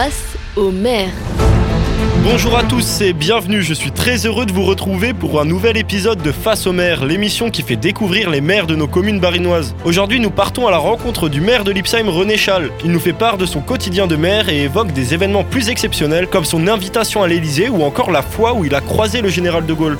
Face au maire. Bonjour à tous et bienvenue, je suis très heureux de vous retrouver pour un nouvel épisode de Face au maire, l'émission qui fait découvrir les maires de nos communes barinoises. Aujourd'hui nous partons à la rencontre du maire de Lipsheim, René Schall. Il nous fait part de son quotidien de maire et évoque des événements plus exceptionnels comme son invitation à l'Elysée ou encore la fois où il a croisé le général de Gaulle.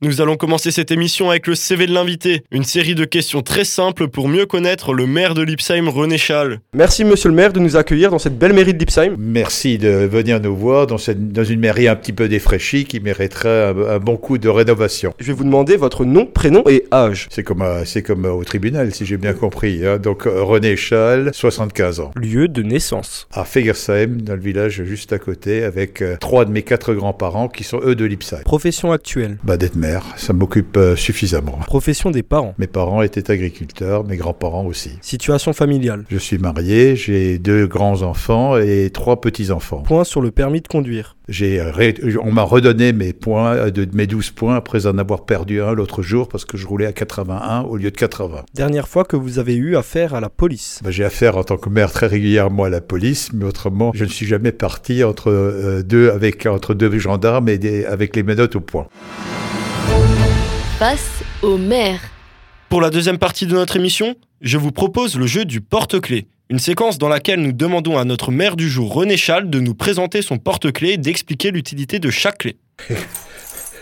Nous allons commencer cette émission avec le CV de l'invité, une série de questions très simples pour mieux connaître le maire de Lipsheim, René Schall. Merci monsieur le maire de nous accueillir dans cette belle mairie de Lipsheim. Merci de venir nous voir dans, cette- dans une mairie un petit peu défraîchie qui mériterait un, un bon coup de rénovation. Je vais vous demander votre nom, prénom et âge. C'est comme, c'est comme au tribunal, si j'ai bien compris. hein. Donc euh, René Schall, 75 ans. Lieu de naissance. À Fegersheim, dans le village juste à côté, avec euh, trois de mes quatre grands-parents qui sont eux de Lipsheim. Profession actuelle. Bah, d'être maire, ça m'occupe euh, suffisamment. Profession des parents. Mes parents étaient agriculteurs, mes grands-parents aussi. Situation familiale. Je suis marié, j'ai deux grands-enfants et trois petits-enfants. Point sur le permis de conduire. J'ai ré- on m'a redonné mes points, euh, de, mes 12 points après en avoir perdu un l'autre jour parce que je roulais à 81 au lieu de 80. Dernière fois que vous avez eu affaire à la police. Bah, j'ai affaire en tant que maire très régulièrement à la police, mais autrement, je ne suis jamais parti entre euh, deux avec entre deux gendarmes et des, avec les menottes au poing. Face au maire. Pour la deuxième partie de notre émission, je vous propose le jeu du porte-clés. Une séquence dans laquelle nous demandons à notre maire du jour, René Schall, de nous présenter son porte-clés et d'expliquer l'utilité de chaque clé.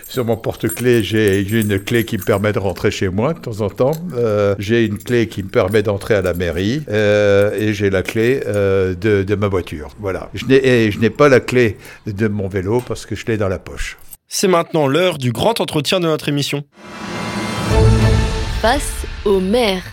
Sur mon porte-clés, j'ai j'ai une clé qui me permet de rentrer chez moi de temps en temps. Euh, j'ai une clé qui me permet d'entrer à la mairie. Euh, et j'ai la clé euh, de, de ma voiture. Voilà. Je n'ai et je n'ai pas la clé de mon vélo parce que je l'ai dans la poche. C'est maintenant l'heure du grand entretien de notre émission. Face au maire.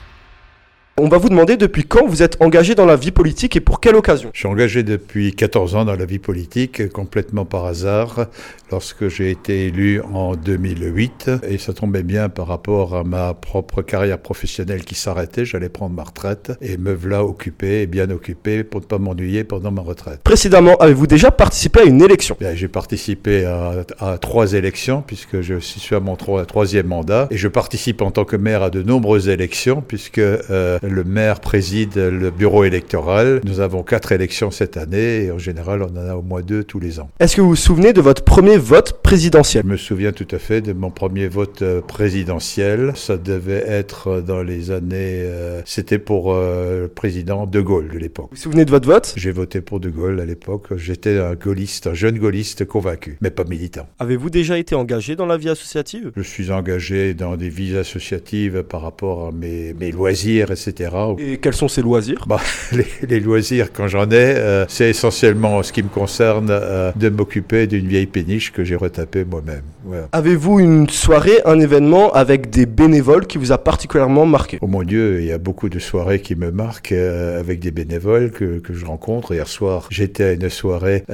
On va vous demander depuis quand vous êtes engagé dans la vie politique et pour quelle occasion. Je suis engagé depuis 14 ans dans la vie politique, complètement par hasard, lorsque j'ai été élu en 2008. Et ça tombait bien par rapport à ma propre carrière professionnelle qui s'arrêtait. J'allais prendre ma retraite et me voilà occupé et bien occupé pour ne pas m'ennuyer pendant ma retraite. Précédemment, avez-vous déjà participé à une élection? Bien, J'ai participé à, à trois élections puisque je suis à mon tro- troisième mandat et je participe en tant que maire à de nombreuses élections puisque euh, le maire préside le bureau électoral. Nous avons quatre élections cette année et en général on en a au moins deux tous les ans. Est-ce que vous vous souvenez de votre premier vote présidentiel? Je me souviens tout à fait de mon premier vote euh, présidentiel. Ça devait être dans les années... euh, C'était pour euh, le président De Gaulle de l'époque. Vous vous souvenez de votre vote? J'ai voté pour De Gaulle à l'époque. J'étais un gaulliste, un jeune gaulliste convaincu, mais pas militant. Avez-vous déjà été engagé dans la vie associative? Je suis engagé dans des vies associatives par rapport à mes, mes loisirs, etc. Et quels sont ces loisirs? Bah, les, les loisirs, quand j'en ai, euh, c'est essentiellement ce qui me concerne euh, de m'occuper d'une vieille péniche que j'ai retapée moi-même. Avez-vous une soirée, un événement avec des bénévoles qui vous a particulièrement marqué? Oh mon Dieu, il y a beaucoup de soirées qui me marquent euh, avec des bénévoles que, que je rencontre. Hier soir, j'étais à une soirée.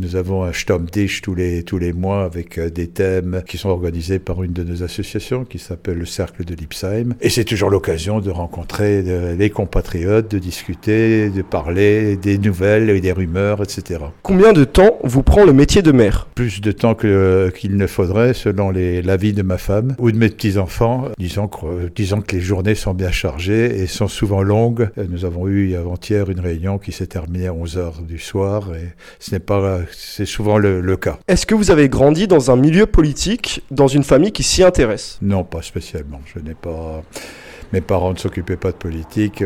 nous avons un Stammtisch tous les tous les mois avec des thèmes qui sont organisés par une de nos associations qui s'appelle le Cercle de Lipsheim. Et c'est toujours l'occasion de rencontrer euh, les compatriotes, de discuter, de parler des nouvelles et des rumeurs, etc. Combien de temps vous prend le métier de maire? Plus de temps que- qu'il ne faudrait selon l'avis de ma femme ou de mes petits-enfants. Disons que, euh, disons que les journées sont bien chargées et sont souvent longues. Euh, Nous avons eu avant-hier une réunion qui s'est terminée à 11 heures du soir et ce n'est pas, c'est souvent le, le cas. Est-ce que vous avez grandi dans un milieu politique, dans une famille qui s'y intéresse? Non, pas spécialement. Je n'ai pas. Mes parents ne s'occupaient pas de politique.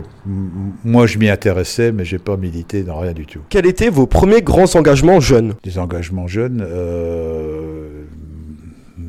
Moi, je m'y intéressais, mais j'ai pas milité dans rien du tout. Quels étaient vos premiers grands engagements jeunes? Des engagements jeunes. euh,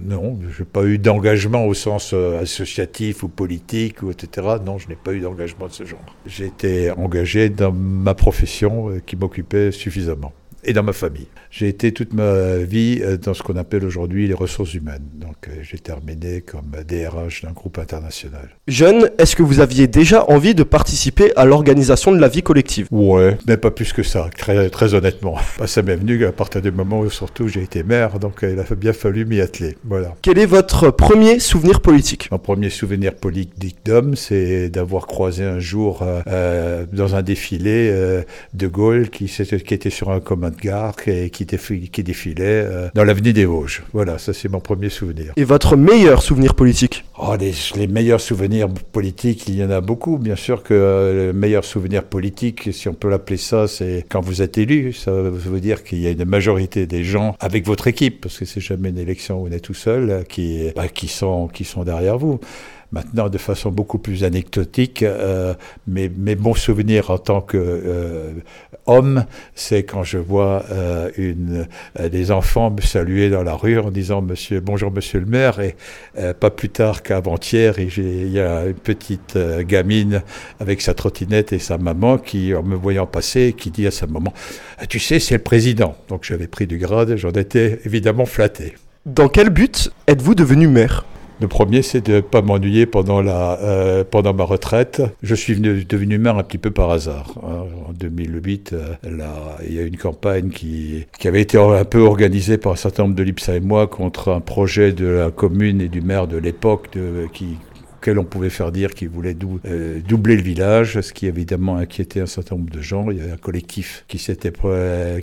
Non, je n'ai pas eu d'engagement au sens euh, associatif ou politique, ou etc. Non, je n'ai pas eu d'engagement de ce genre. J'ai été engagé dans ma profession euh, qui m'occupait suffisamment. Et dans ma famille. J'ai été toute ma vie euh, dans ce qu'on appelle aujourd'hui les ressources humaines. Donc euh, j'ai terminé comme DRH d'un groupe international. Jeune, est-ce que vous aviez déjà envie de participer à l'organisation de la vie collective? Ouais, mais pas plus que ça, très, très honnêtement. Bah, ça m'est venu à partir du moment où surtout j'ai été maire, donc euh, il a bien fallu m'y atteler. Voilà. Quel est votre premier souvenir politique? Mon premier souvenir politique d'homme, c'est d'avoir croisé un jour euh, dans un défilé euh, De Gaulle qui était sur un commun gare qui, qui, défilait, qui défilait dans l'avenue des Vosges. Voilà, ça c'est mon premier souvenir. Et votre meilleur souvenir politique? Oh, les, les, meilleurs souvenirs politiques, il y en a beaucoup. Bien sûr que euh, le meilleur souvenir politique, si on peut l'appeler ça, c'est quand vous êtes élu. Ça veut dire qu'il y a une majorité des gens avec votre équipe, parce que c'est jamais une élection où on est tout seul, qui, bah, qui, sont, qui sont derrière vous. Maintenant, de façon beaucoup plus anecdotique, euh, mes, bons souvenirs en tant que euh, homme, c'est quand je vois euh, une, des enfants me saluer dans la rue en disant Monsieur, bonjour Monsieur le maire, et pas plus tard qu'avant-hier, il y a une petite gamine avec sa trottinette et sa maman qui, en me voyant passer, qui dit à sa maman Tu sais, c'est le président. Donc j'avais pris du grade, j'en étais évidemment flatté. Dans quel but êtes-vous devenu maire? Le premier, c'est de ne pas m'ennuyer pendant, la, euh, pendant ma retraite. Je suis venu, devenu maire un petit peu par hasard. Hein. En 2008, euh, là, il y a une campagne qui, qui avait été un peu organisée par un certain nombre de l'IPSA et moi contre un projet de la commune et du maire de l'époque qui auquel on pouvait faire dire qu'il voulait euh, doubler le village, ce qui évidemment inquiétait un certain nombre de gens. Il y avait un collectif qui s'était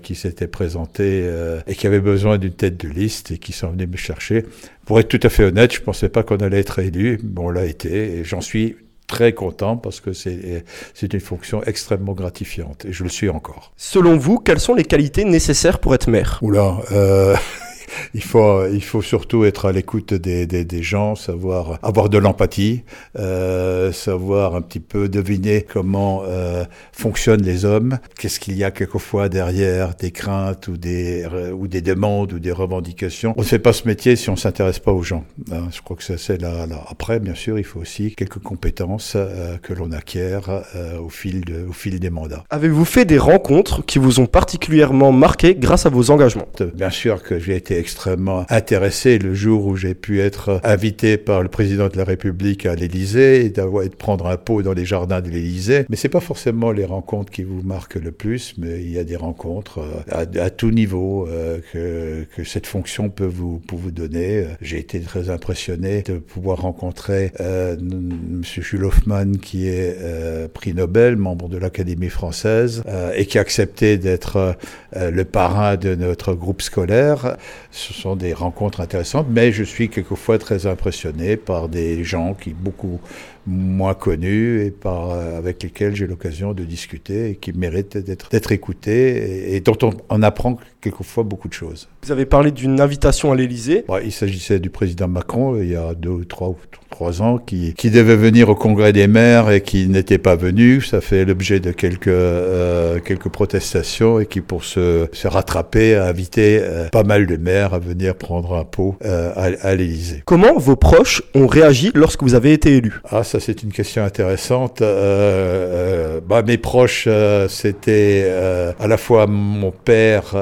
qui s'était présenté euh, et qui avait besoin d'une tête de liste et qui sont venus me chercher. Pour être tout à fait honnête, je pensais pas qu'on allait être élu. Bon, on l'a été et j'en suis très content parce que c'est une fonction extrêmement gratifiante et je le suis encore. Selon vous, quelles sont les qualités nécessaires pour être maire? Oula, euh... il faut, il faut surtout être à l'écoute des, des, des, gens, savoir avoir de l'empathie, euh, savoir un petit peu deviner comment euh, fonctionnent les hommes, qu'est-ce qu'il y a quelquefois derrière des craintes ou des, ou des demandes ou des revendications. On ne fait pas ce métier si on s'intéresse pas aux gens. Hein. Je crois que c'est là, là. Après, bien sûr, il faut aussi quelques compétences euh, que l'on acquiert euh, au, fil de, au fil des mandats. Avez-vous fait des rencontres qui vous ont particulièrement marqué grâce à vos engagements? Bien sûr que j'ai été extrêmement intéressé le jour où j'ai pu être invité par le président de la République à l'Élysée et d'avoir de prendre un pot dans les jardins de l'Élysée. Mais c'est pas forcément les rencontres qui vous marquent le plus, mais il y a des rencontres euh, à, à tout niveau euh, que, que, cette fonction peut vous, peut vous donner. J'ai été très impressionné de pouvoir rencontrer euh, Monsieur Jules Hoffman, qui est euh, prix Nobel, membre de l'Académie française, euh, et qui a accepté d'être euh, le parrain de notre groupe scolaire. Ce sont des rencontres intéressantes, mais je suis quelquefois très impressionné par des gens qui beaucoup moins connus et par, euh, avec lesquels j'ai l'occasion de discuter et qui méritent d'être écoutés et, et, dont on, on, apprend quelquefois beaucoup de choses. Vous avez parlé d'une invitation à l'Élysée. Ouais, il s'agissait du président Macron il y a deux, trois, trois ans qui, qui devait venir au congrès des maires et qui n'était pas venu. Ça fait l'objet de quelques, euh, quelques protestations et qui, pour se, se rattraper, a invité euh, pas mal de maires à venir prendre un pot euh, à, à l'Élysée. Comment vos proches ont réagi lorsque vous avez été élu? Ah, ça c'est une question intéressante. Euh, bah, mes proches, euh, c'était euh, à la fois mon père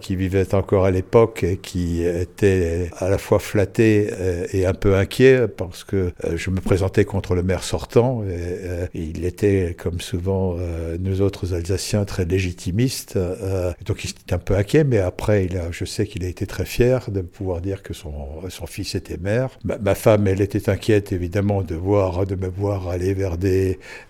qui vivait encore à l'époque et qui était à la fois flatté et un peu inquiet parce que je me présentais contre le maire sortant. Et, il était, comme souvent nous autres Alsaciens, très légitimistes. donc il était un peu inquiet, mais après, je sais qu'il a été très fier de pouvoir dire que son, fils était maire. Ma, ma femme, elle était inquiète évidemment de voir de me voir aller vers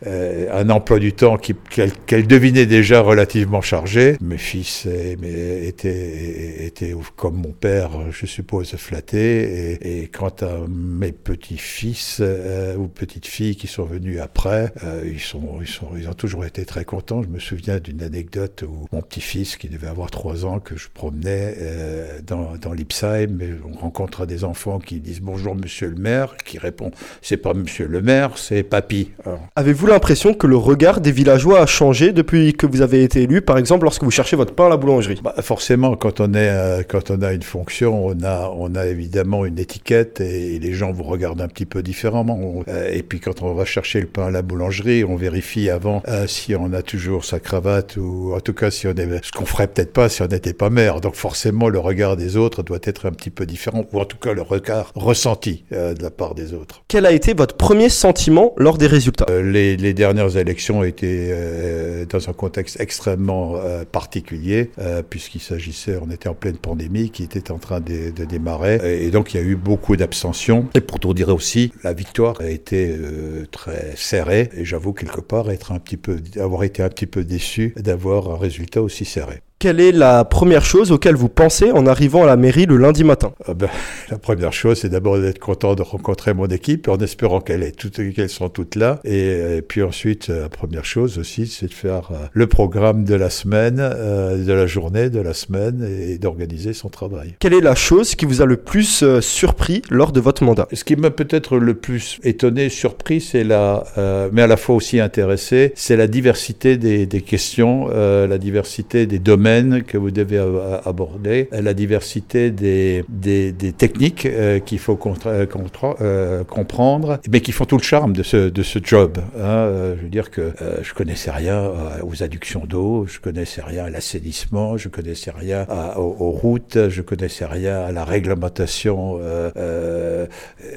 euh, un emploi du temps qu'elle qu devinait déjà relativement chargé. Mes fils étaient, étaient, comme mon père, je suppose, flattés. Et, et quant à mes petits-fils euh, ou petites-filles qui sont venus après, euh, ils, sont, ils, ont toujours été très contents. Je me souviens d'une anecdote où mon petit-fils, qui devait avoir trois ans, que je promenais dans, dans l'Ipsheim, on rencontre des enfants qui disent bonjour monsieur le maire, qui répond c'est pas monsieur le maire, c'est papy. Avez-vous l'impression que le regard des villageois a changé depuis que vous avez été élu, par exemple lorsque vous cherchez votre pain à la boulangerie? Bah, Forcément, quand on, est, euh, quand on a une fonction, on a, on a évidemment une étiquette et, et les gens vous regardent un petit peu différemment. On, euh, et puis quand on va chercher le pain à la boulangerie, on vérifie avant euh, si on a toujours sa cravate ou en tout cas si on est, ce qu'on ferait peut-être pas si on n'était pas maire. Donc forcément, le regard des autres doit être un petit peu différent ou en tout cas le regard ressenti de la part des autres. Quel a été votre premier sentiment lors des résultats euh, les, dernières élections étaient euh, dans un contexte extrêmement euh, particulier, puisqu'il s'agissait, on était en pleine pandémie qui était en train de, de démarrer, et, donc il y a eu beaucoup d'abstention. Et pour tout dire aussi, la victoire a été très serrée, et j'avoue quelque part être un petit peu, avoir été un petit peu déçu d'avoir un résultat aussi serré. Quelle est la première chose auquel vous pensez en arrivant à la mairie le lundi matin? Ah ben, la première chose, c'est d'abord d'être content de rencontrer mon équipe en espérant qu'elles sont toutes là. Et, et puis ensuite, euh, la première chose aussi, c'est de faire euh, le programme de la semaine, euh, de la journée, de la semaine et d'organiser son travail. Quelle est la chose qui vous a le plus euh, surpris lors de votre mandat? Ce qui m'a peut-être le plus étonné, surpris, c'est la, euh, mais à la fois aussi intéressé, c'est la diversité des, des questions, la diversité des domaines que vous devez aborder, euh, la diversité des, des, techniques euh, qu'il faut euh, comprendre, mais qui font tout le charme de ce, de ce job. hein. Je veux dire que euh, je connaissais rien aux adductions d'eau, je connaissais rien à l'assainissement, je connaissais rien aux, routes, je connaissais rien à la réglementation.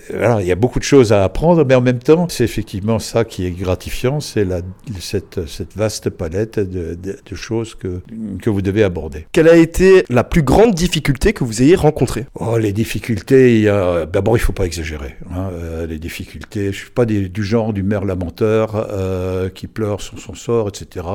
voilà, il y a beaucoup de choses à apprendre, mais en même temps, c'est effectivement ça qui est gratifiant, c'est cette, cette vaste palette de choses que, que vous devez aborder. Quelle a été la plus grande difficulté que vous ayez rencontrée? Oh, les difficultés, a... d'abord, il faut pas exagérer. hein, euh, les difficultés, je suis pas des- du genre du maire lamenteur euh, qui pleure sur son sort, etc.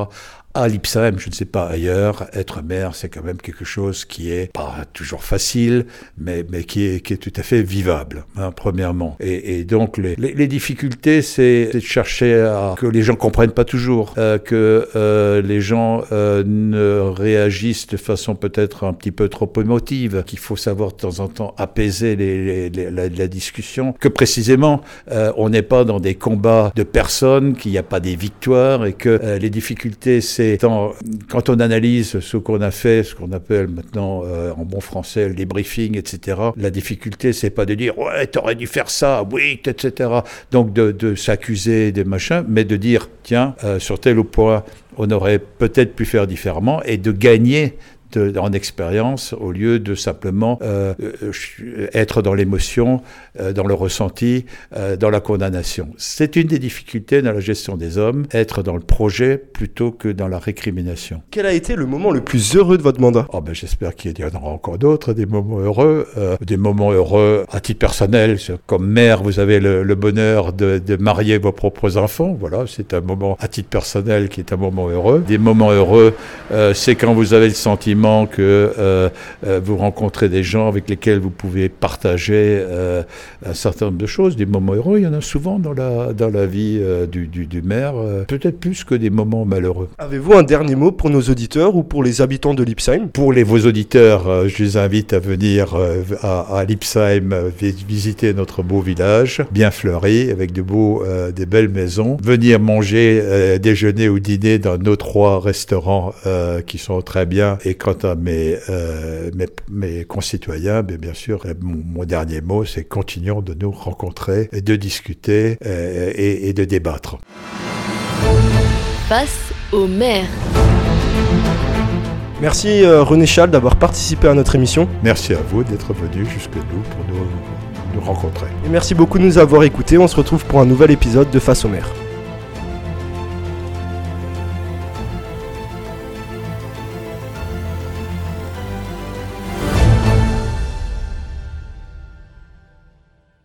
À Lipsheim, je ne sais pas ailleurs, être maire, c'est quand même quelque chose qui est pas toujours facile, mais, mais qui, est, qui est tout à fait vivable, hein, premièrement. Et, et donc, les, les, difficultés, c'est de chercher à que les gens comprennent pas toujours, euh, que euh, les gens euh, ne réagissent de façon peut-être un petit peu trop émotive, qu'il faut savoir de temps en temps apaiser les- la, la discussion, que précisément, euh, on n'est pas dans des combats de personnes, qu'il n'y a pas des victoires et que euh, les difficultés, c'est tant- quand on analyse ce qu'on a fait, ce qu'on appelle maintenant euh, en bon français le débriefing, etc. La difficulté, c'est pas de dire ouais, t'aurais dû faire ça, oui, etc. Donc de, de s'accuser des machins, mais de dire tiens, euh, sur tel ou point, on aurait peut-être pu faire différemment et de gagner de- en expérience au lieu de simplement euh, euh, être dans l'émotion, euh, dans le ressenti, euh, dans la condamnation. C'est une des difficultés dans la gestion des hommes, être dans le projet plutôt que dans la récrimination. Quel a été le moment le plus heureux de votre mandat? Oh ben, J'espère qu'il y en aura encore d'autres, des moments heureux. euh, des moments heureux à titre personnel. Comme mère, vous avez le, le bonheur de, de marier vos propres enfants. Voilà, c'est un moment à titre personnel qui est un moment heureux. Des moments heureux, euh, c'est quand vous avez le sentiment que euh, euh, vous rencontrez des gens avec lesquels vous pouvez partager euh, un certain nombre de choses. Des moments heureux, il y en a souvent dans la, dans la vie du, du, du maire, peut-être plus que des moments malheureux. Avez-vous un dernier mot pour nos auditeurs ou pour les habitants de Lipsheim? Pour les, vos auditeurs, je les invite à venir à, à Lipsheim vi- visiter notre beau village, bien fleuri, avec de beaux, euh, des belles maisons. Venir manger, euh, déjeuner ou dîner dans nos trois restaurants euh, qui sont très bien. Et quant à mes, euh, mes, mes concitoyens, bien sûr, euh, mon, mon dernier mot, c'est continuons de nous rencontrer et de discuter euh, et, et de débattre. Face au maire. Merci euh, René Chal d'avoir participé à notre émission. Merci à vous d'être venus jusque nous pour nous, nous rencontrer. Et merci beaucoup de nous avoir écoutés. On se retrouve pour un nouvel épisode de Face au maire.